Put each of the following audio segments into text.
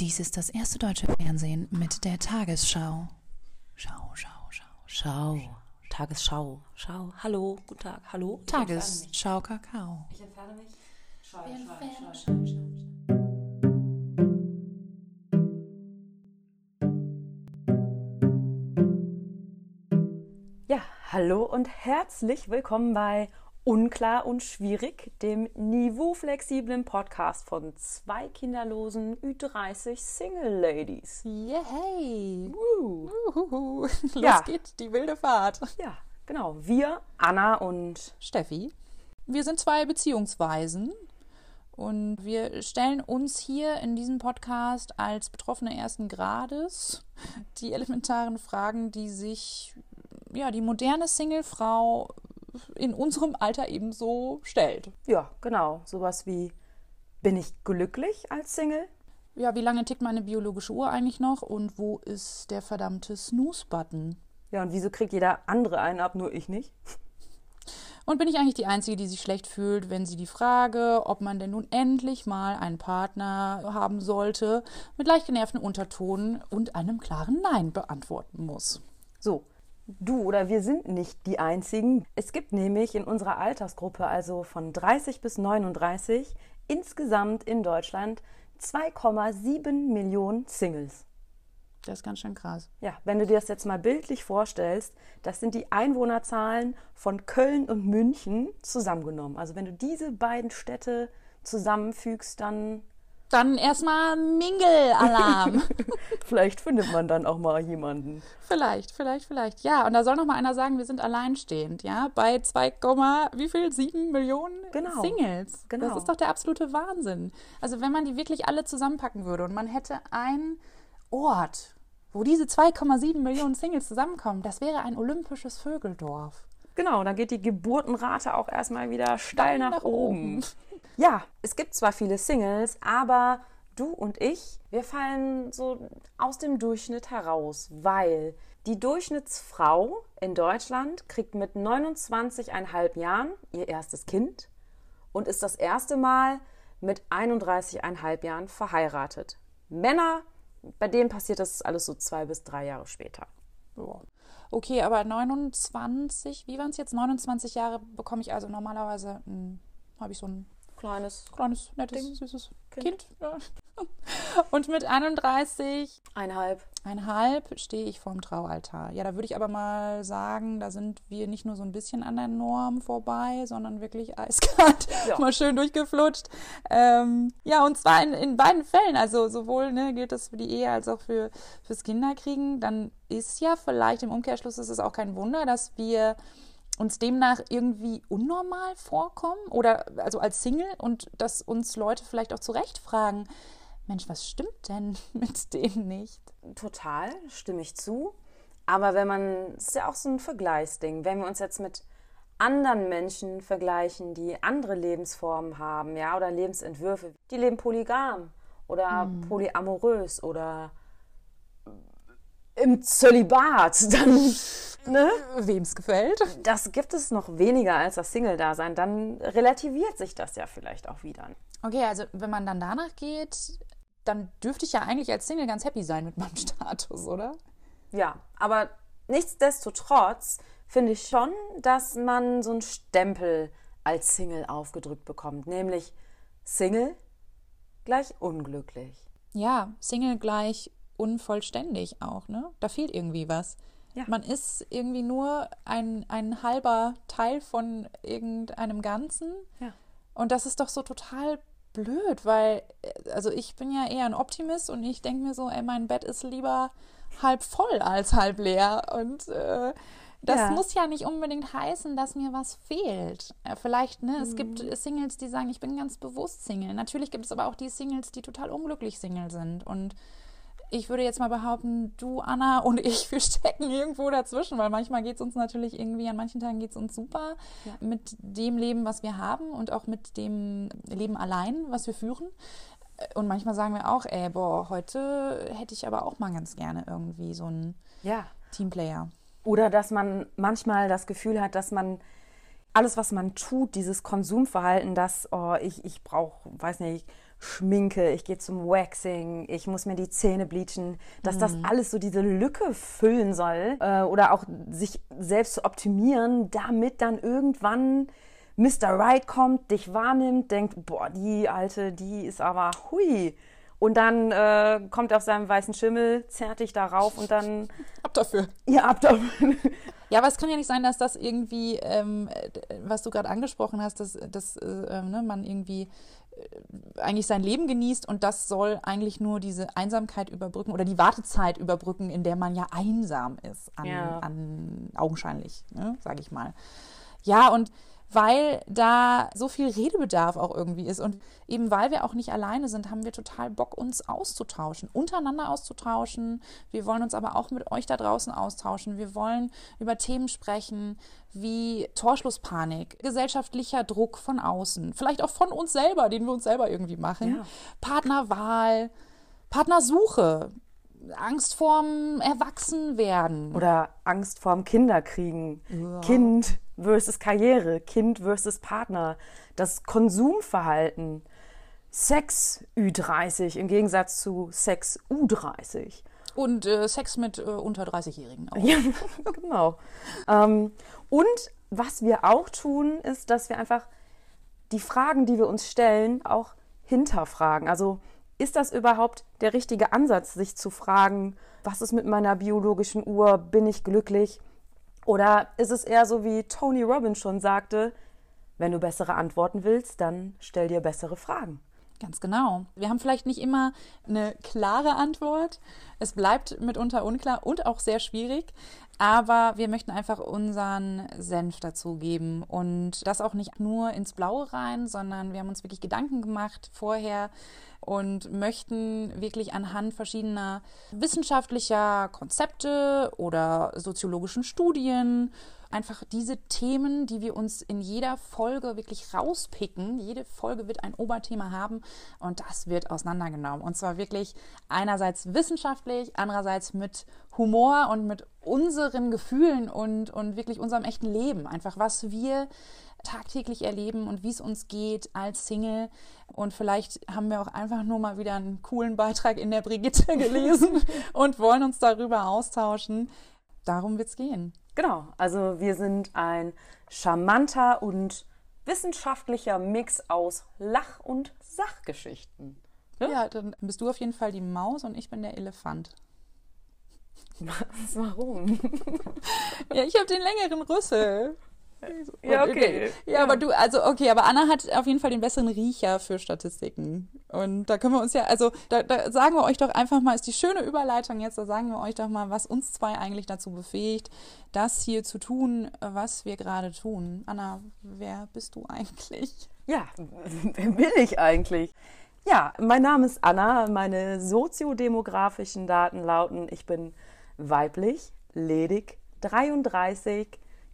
Dies ist das erste deutsche Fernsehen mit der Tagesschau. Schau, schau, schau. Schau. Tagesschau. Schau. Hallo. Guten Tag. Hallo. Tagesschau Kakao. Ich entferne mich. Schau, Ja, hallo und herzlich willkommen bei Unklar und Schwierig, dem niveauflexiblen Podcast von zwei kinderlosen Ü30 Single Ladies. Yay! Woo. Uhuhu. Los Ja. geht die wilde Fahrt. Ja, genau. Wir, Anna und Steffi, wir sind zwei Beziehungsweisen und wir stellen uns hier in diesem Podcast als Betroffene ersten Grades die elementaren Fragen, die sich ja die moderne Singlefrau in unserem Alter ebenso stellt. ja, genau, sowas wie bin ich glücklich als Single? Ja, wie lange tickt meine biologische Uhr eigentlich noch und wo ist der verdammte Snooze-Button? Ja, und wieso kriegt jeder andere einen ab, nur ich nicht? Und bin ich eigentlich die Einzige, die sich schlecht fühlt, wenn sie die Frage, ob man denn nun endlich mal einen Partner haben sollte, mit leicht genervten Untertonen und einem klaren Nein beantworten muss? So, du oder wir sind nicht die Einzigen. Es gibt nämlich in unserer Altersgruppe, also von 30 bis 39, insgesamt in Deutschland 2,7 Millionen Singles. Das ist ganz schön krass. Ja, wenn du dir das jetzt mal bildlich vorstellst, das sind die Einwohnerzahlen von Köln und München zusammengenommen. Also wenn du diese beiden Städte zusammenfügst, dann Dann erstmal Mingel-Alarm. vielleicht findet man dann auch mal jemanden. vielleicht, vielleicht, vielleicht. Ja, und da soll noch mal einer sagen, wir sind alleinstehend, ja, bei 2, wie viel? 7 Millionen Genau. Singles. Genau. Das ist doch der absolute Wahnsinn. Also wenn man die wirklich alle zusammenpacken würde und man hätte einen Ort, wo diese 2,7 Millionen Singles zusammenkommen, das wäre ein olympisches Vögeldorf. Genau, dann geht die Geburtenrate auch erstmal wieder steil nach, nach oben. oben. Ja, es gibt zwar viele Singles, aber du und ich, wir fallen so aus dem Durchschnitt heraus, weil die Durchschnittsfrau in Deutschland kriegt mit 29,5 Jahren ihr erstes Kind und ist das erste Mal mit 31,5 Jahren verheiratet. Männer, bei denen passiert das alles so zwei bis drei Jahre später. Okay, aber 29, wie waren es jetzt? 29 Jahre bekomme ich also normalerweise, habe ich so ein Kleines kleines, nettes, Ding. süßes Kind. Kind. Ja. Und mit 31 einhalb. einhalb stehe ich vorm Traualtar. Ja, da würde ich aber mal sagen, da sind wir nicht nur so ein bisschen an der Norm vorbei, sondern wirklich eiskalt Ja. mal schön durchgeflutscht. Ähm, ja, und zwar in, in beiden Fällen. Also sowohl ne, gilt das für die Ehe als auch für, fürs Kinderkriegen. Dann ist ja vielleicht im Umkehrschluss ist es auch kein Wunder, dass wir uns demnach irgendwie unnormal vorkommen oder also als Single und dass uns Leute vielleicht auch zu Recht fragen, Mensch, was stimmt denn mit dem nicht? Total, stimme ich zu. Aber wenn man, das ist ja auch so ein Vergleichsding, wenn wir uns jetzt mit anderen Menschen vergleichen, die andere Lebensformen haben, ja, oder Lebensentwürfe, die leben polygam oder polyamorös oder im Zölibat, dann, ne? Wem es gefällt? Das gibt es noch weniger als das Single-Dasein, dann relativiert sich das ja vielleicht auch wieder. Okay, also wenn man dann danach geht, dann dürfte ich ja eigentlich als Single ganz happy sein mit meinem Status, oder? Ja, aber nichtsdestotrotz finde ich schon, dass man so einen Stempel als Single aufgedrückt bekommt, nämlich Single gleich unglücklich. Ja, Single gleich unvollständig auch, ne? Da fehlt irgendwie was. Ja. Man ist irgendwie nur ein, ein halber Teil von irgendeinem Ganzen. Ja. Und das ist doch so total blöd, weil, äh, also ich bin ja eher ein Optimist und ich denke mir so, ey, mein Bett ist lieber halb voll als halb leer. Und äh, das Ja. muss ja nicht unbedingt heißen, dass mir was fehlt. Äh, vielleicht, ne, es Mhm. gibt Singles, die sagen, ich bin ganz bewusst Single. Natürlich gibt es aber auch die Singles, die total unglücklich Single sind. Und ich würde jetzt mal behaupten, du, Anna und ich, wir stecken irgendwo dazwischen, weil manchmal geht es uns natürlich irgendwie, an manchen Tagen geht es uns super mit dem Leben, was wir haben und auch mit dem Leben allein, was wir führen. Und manchmal sagen wir auch, ey, boah, heute hätte ich aber auch mal ganz gerne irgendwie so einen Ja. Teamplayer. Oder dass man manchmal das Gefühl hat, dass man alles, was man tut, dieses Konsumverhalten, das, oh, ich, ich brauche, weiß nicht, Schminke, ich gehe zum Waxing, ich muss mir die Zähne bleachen, dass das alles so diese Lücke füllen soll äh, oder auch sich selbst zu optimieren, damit dann irgendwann Mr. Right kommt, dich wahrnimmt, denkt, boah, die Alte, die ist aber hui. Und dann äh, kommt er auf seinem weißen Schimmel, zerrt dich darauf und dann. Ab dafür. Ja, ab dafür. Ja, aber es kann ja nicht sein, dass das irgendwie, ähm, was du gerade angesprochen hast, dass, dass äh, ne, man irgendwie äh, eigentlich sein Leben genießt und das soll eigentlich nur diese Einsamkeit überbrücken oder die Wartezeit überbrücken, in der man ja einsam ist, an, Ja. an augenscheinlich, ne, sage ich mal. Ja, und weil da so viel Redebedarf auch irgendwie ist und eben weil wir auch nicht alleine sind, haben wir total Bock, uns auszutauschen, untereinander auszutauschen. Wir wollen uns aber auch mit euch da draußen austauschen. Wir wollen über Themen sprechen wie Torschlusspanik, gesellschaftlicher Druck von außen, vielleicht auch von uns selber, den wir uns selber irgendwie machen, Ja. Partnerwahl, Partnersuche, Angst vorm Erwachsenwerden. Oder Angst vorm Kinderkriegen. Kind versus Karriere, Kind versus Partner. Das Konsumverhalten. Sex Ü30 im Gegensatz zu Sex U30. Und äh, Sex mit äh, unter 30-Jährigen auch. Ja, genau. Ähm, und was wir auch tun, ist, dass wir einfach die Fragen, die wir uns stellen, auch hinterfragen. Also ist das überhaupt der richtige Ansatz, sich zu fragen, was ist mit meiner biologischen Uhr, bin ich glücklich? Oder ist es eher so, wie Tony Robbins schon sagte, wenn du bessere Antworten willst, dann stell dir bessere Fragen. Ganz genau. Wir haben vielleicht nicht immer eine klare Antwort. Es bleibt mitunter unklar und auch sehr schwierig. Aber wir möchten einfach unseren Senf dazu geben und das auch nicht nur ins Blaue rein, sondern wir haben uns wirklich Gedanken gemacht vorher und möchten wirklich anhand verschiedener wissenschaftlicher Konzepte oder soziologischen Studien einfach diese Themen, die wir uns in jeder Folge wirklich rauspicken. Jede Folge wird ein Oberthema haben und das wird auseinandergenommen. Und zwar wirklich einerseits wissenschaftlich, andererseits mit Humor und mit unseren Gefühlen und, und wirklich unserem echten Leben. Einfach was wir tagtäglich erleben und wie es uns geht als Single. Und vielleicht haben wir auch einfach nur mal wieder einen coolen Beitrag in der Brigitte gelesen und wollen uns darüber austauschen. Darum wird es gehen. Genau, also wir sind ein charmanter und wissenschaftlicher Mix aus Lach- und Sachgeschichten. Ja, dann bist du auf jeden Fall die Maus und ich bin der Elefant. Was, warum? Ja, ich habe den längeren Rüssel. Ja, Und- okay. Ja, aber du, also okay, aber Anna hat auf jeden Fall den besseren Riecher für Statistiken. Und da können wir uns ja, also da, da sagen wir euch doch einfach mal, ist die schöne Überleitung jetzt, da sagen wir euch doch mal, was uns zwei eigentlich dazu befähigt, das hier zu tun, was wir gerade tun. Anna, wer bist du eigentlich? Ja, wer bin ich eigentlich? Ja, mein Name ist Anna. Meine soziodemografischen Daten lauten, ich bin weiblich, ledig, 33,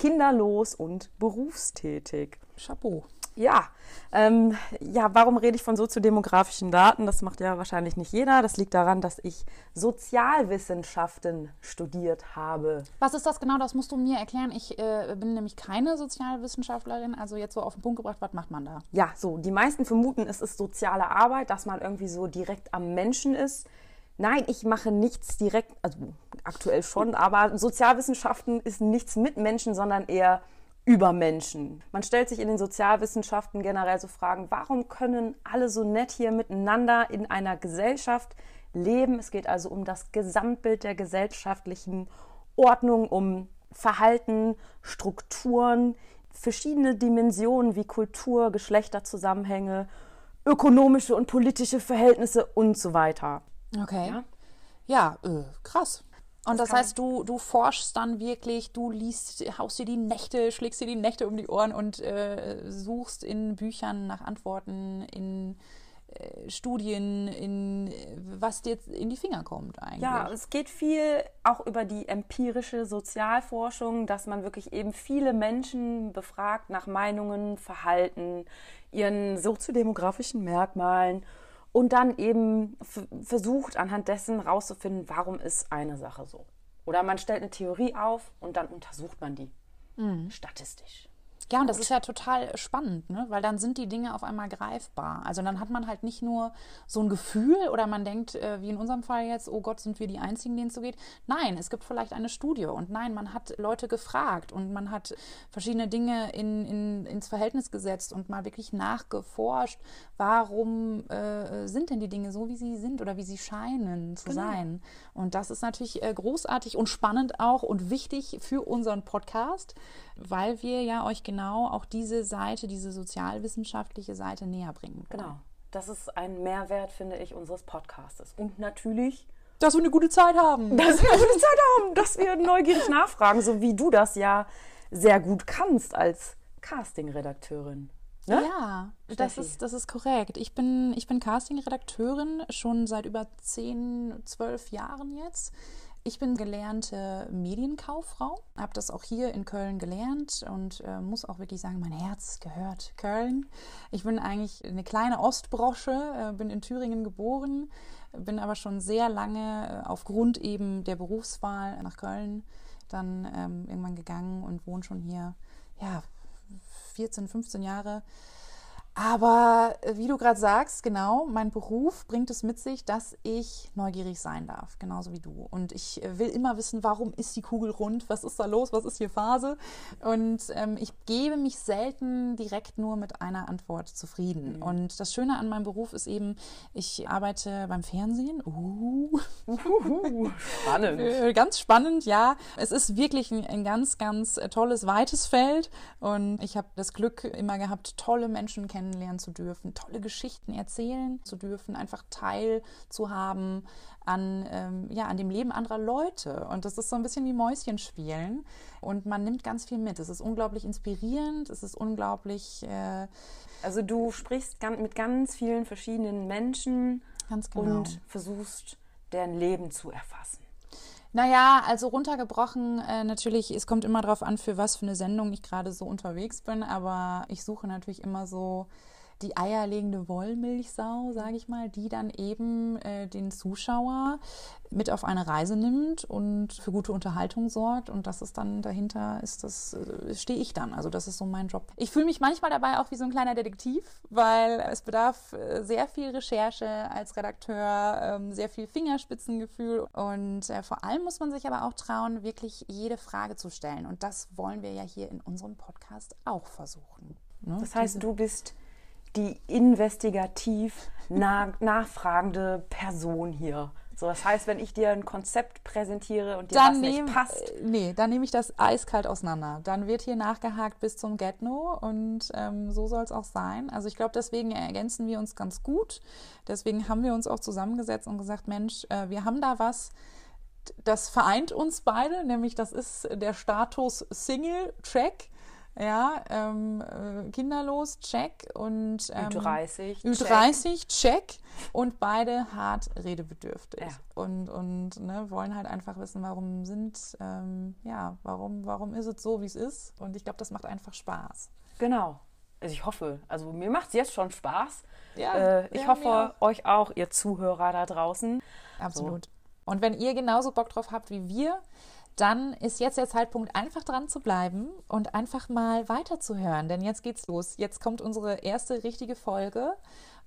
kinderlos und berufstätig. Chapeau. Ja, ähm, ja, warum rede ich von soziodemografischen Daten? Das macht ja wahrscheinlich nicht jeder. Das liegt daran, dass ich Sozialwissenschaften studiert habe. Was ist das genau? Das musst du mir erklären. Ich äh, bin nämlich keine Sozialwissenschaftlerin. Also jetzt so auf den Punkt gebracht, was macht man da? Ja, so, die meisten vermuten, es ist soziale Arbeit, dass man irgendwie so direkt am Menschen ist. Nein, ich mache nichts direkt, also aktuell schon, aber Sozialwissenschaften ist nichts mit Menschen, sondern eher über Menschen. Man stellt sich in den Sozialwissenschaften generell so Fragen, warum können alle so nett hier miteinander in einer Gesellschaft leben? Es geht also um das Gesamtbild der gesellschaftlichen Ordnung, um Verhalten, Strukturen, verschiedene Dimensionen wie Kultur, Geschlechterzusammenhänge, ökonomische und politische Verhältnisse und so weiter. Okay. Ja. Ja, äh, krass. Und das, kann heißt, du, du forschst dann wirklich, du liest, haust dir die Nächte, schlägst dir die Nächte um die Ohren und äh, suchst in Büchern nach Antworten, in äh, Studien, in was dir in die Finger kommt eigentlich. Ja, es geht viel auch über die empirische Sozialforschung, dass man wirklich eben viele Menschen befragt nach Meinungen, Verhalten, ihren soziodemografischen Merkmalen und dann eben versucht anhand dessen rauszufinden, warum ist eine Sache so. Oder man stellt eine Theorie auf und dann untersucht man die statistisch. Ja, und das ist ja total spannend, ne? weil dann sind die Dinge auf einmal greifbar. Also dann hat man halt nicht nur so ein Gefühl oder man denkt, äh, wie in unserem Fall jetzt, oh Gott, sind wir die Einzigen, denen es so geht. Nein, es gibt vielleicht eine Studie und nein, man hat Leute gefragt und man hat verschiedene Dinge in, in, ins Verhältnis gesetzt und mal wirklich nachgeforscht, warum äh, sind denn die Dinge so, wie sie sind oder wie sie scheinen zu genau. sein. Und das ist natürlich äh, großartig und spannend auch und wichtig für unseren Podcast, weil wir ja euch genau auch diese Seite, diese sozialwissenschaftliche Seite näher bringen. Wollen. Genau. Das ist ein Mehrwert, finde ich, unseres Podcastes. Und natürlich dass wir eine gute Zeit haben. Dass wir eine gute Zeit haben, dass wir neugierig nachfragen, so wie du das ja sehr gut kannst als Casting-Redakteurin. Ne? Ja, das ist, das ist korrekt. Ich bin, ich bin Casting-Redakteurin schon seit über 10, 12 Jahren jetzt. Ich bin gelernte Medienkauffrau, habe das auch hier in Köln gelernt und äh, muss auch wirklich sagen, mein Herz gehört Köln. Ich bin eigentlich eine kleine Ostbrosche, äh, bin in Thüringen geboren, bin aber schon sehr lange äh, aufgrund eben der Berufswahl nach Köln dann ähm, irgendwann gegangen und wohne schon hier, ja, 14, 15 Jahre aber äh, wie du gerade sagst, genau, mein Beruf bringt es mit sich, dass ich neugierig sein darf, genauso wie du. Und ich äh, will immer wissen, warum ist die Kugel rund, was ist da los, was ist hier Phase. Und ähm, ich gebe mich selten direkt nur mit einer Antwort zufrieden. Mhm. Und das Schöne an meinem Beruf ist eben, ich arbeite beim Fernsehen. Uh. Uhuhu, spannend. Äh, ganz spannend, ja. Es ist wirklich ein, ein ganz, ganz tolles, weites Feld. Und ich habe das Glück immer gehabt, tolle Menschen kennenzulernen kennenlernen zu dürfen, tolle Geschichten erzählen zu dürfen, einfach Teil zu haben an, ähm, ja, an dem Leben anderer Leute. Und das ist so ein bisschen wie Mäuschen spielen. Und man nimmt ganz viel mit. Es ist unglaublich inspirierend, es ist unglaublich. Äh, also du sprichst mit ganz vielen verschiedenen Menschen genau. und versuchst deren Leben zu erfassen. Naja, also runtergebrochen, äh, natürlich, es kommt immer darauf an, für was für eine Sendung ich gerade so unterwegs bin, aber ich suche natürlich immer so die eierlegende Wollmilchsau, sage ich mal, die dann eben äh, den Zuschauer mit auf eine Reise nimmt und für gute Unterhaltung sorgt. Und das ist dann dahinter, ist das, äh, stehe ich dann. Also das ist so mein Job. Ich fühle mich manchmal dabei auch wie so ein kleiner Detektiv, weil es bedarf äh, sehr viel Recherche als Redakteur, ähm, sehr viel Fingerspitzengefühl. Und äh, vor allem muss man sich aber auch trauen, wirklich jede Frage zu stellen. Und das wollen wir ja hier in unserem Podcast auch versuchen. Ne? Das heißt, du bist die investigativ nachfragende Person hier. So, das heißt, wenn ich dir ein Konzept präsentiere und dir dann das nehm, nicht passt. Äh, nee, dann nehme ich das eiskalt auseinander. Dann wird hier nachgehakt bis zum Get-No und ähm, so soll es auch sein. Also ich glaube, deswegen ergänzen wir uns ganz gut. Deswegen haben wir uns auch zusammengesetzt und gesagt, Mensch, äh, wir haben da was, das vereint uns beide, nämlich das ist der Status Single-Track. Ja, ähm, äh, kinderlos, check. Und ähm, Ü30, Ü30, check. check. Und beide hart redebedürftig. Ja. Und, und ne, wollen halt einfach wissen, warum sind, ähm, ja, warum, warum ist es so, wie es ist. Und ich glaube, das macht einfach Spaß. Genau. Also ich hoffe, also mir macht es jetzt schon Spaß. Ja, äh, ich ja, hoffe, auch. euch auch, ihr Zuhörer da draußen. Absolut. So. Und wenn ihr genauso Bock drauf habt wie wir, dann ist jetzt der Zeitpunkt, einfach dran zu bleiben und einfach mal weiterzuhören. Denn jetzt geht's los. Jetzt kommt unsere erste richtige Folge.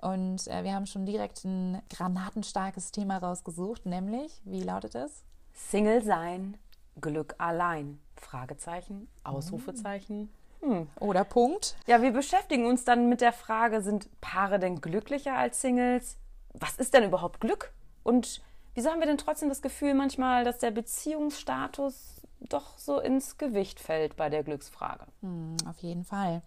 Und äh, wir haben schon direkt ein granatenstarkes Thema rausgesucht, nämlich, wie lautet es? Single sein, Glück allein. Fragezeichen, Ausrufezeichen. Hm. Oder Punkt. Ja, wir beschäftigen uns dann mit der Frage, sind Paare denn glücklicher als Singles? Was ist denn überhaupt Glück? Und Wieso haben wir denn trotzdem das Gefühl manchmal, dass der Beziehungsstatus doch so ins Gewicht fällt bei der Glücksfrage? Hm, auf jeden Fall.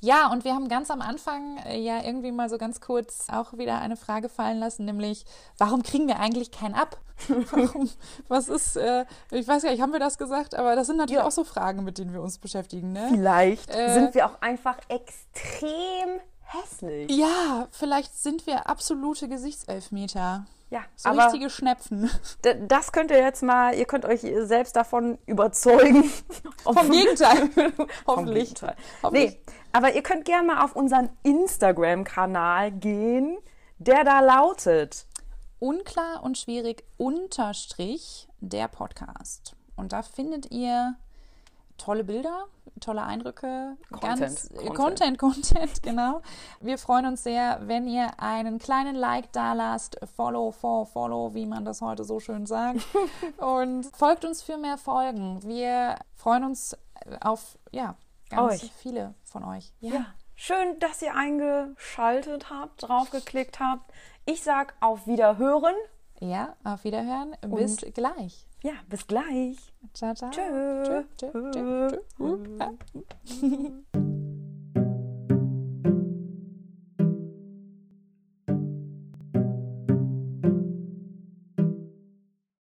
Ja, und wir haben ganz am Anfang äh, ja irgendwie mal so ganz kurz auch wieder eine Frage fallen lassen, nämlich, warum kriegen wir eigentlich keinen ab? warum, was ist, äh, ich weiß gar nicht, haben wir das gesagt, aber das sind natürlich ja. auch so Fragen, mit denen wir uns beschäftigen. Ne? Vielleicht äh, sind wir auch einfach extrem hässlich. Ja, vielleicht sind wir absolute Gesichtselfmeter. Ja, so aber richtige Schnepfen. Das könnt ihr jetzt mal, ihr könnt euch selbst davon überzeugen. Vom Gegenteil. Hoffentlich. Gegenteil. Hoffentlich. Nee, aber ihr könnt gerne mal auf unseren Instagram-Kanal gehen, der da lautet Unklar und schwierig unterstrich der Podcast. Und da findet ihr tolle Bilder, tolle Eindrücke, Content, ganz Content. Content, Content, genau. Wir freuen uns sehr, wenn ihr einen kleinen Like da lasst, Follow, for Follow, wie man das heute so schön sagt, und folgt uns für mehr Folgen. Wir freuen uns auf ja ganz Euch. viele von euch. Ja. Schön, dass ihr eingeschaltet habt, draufgeklickt habt. Ich sag auf Wiederhören. Ja, auf Wiederhören. Bis gleich. Ja, bis gleich. Ciao, ciao. Tschö. Tschö, tschö, tschö, tschö.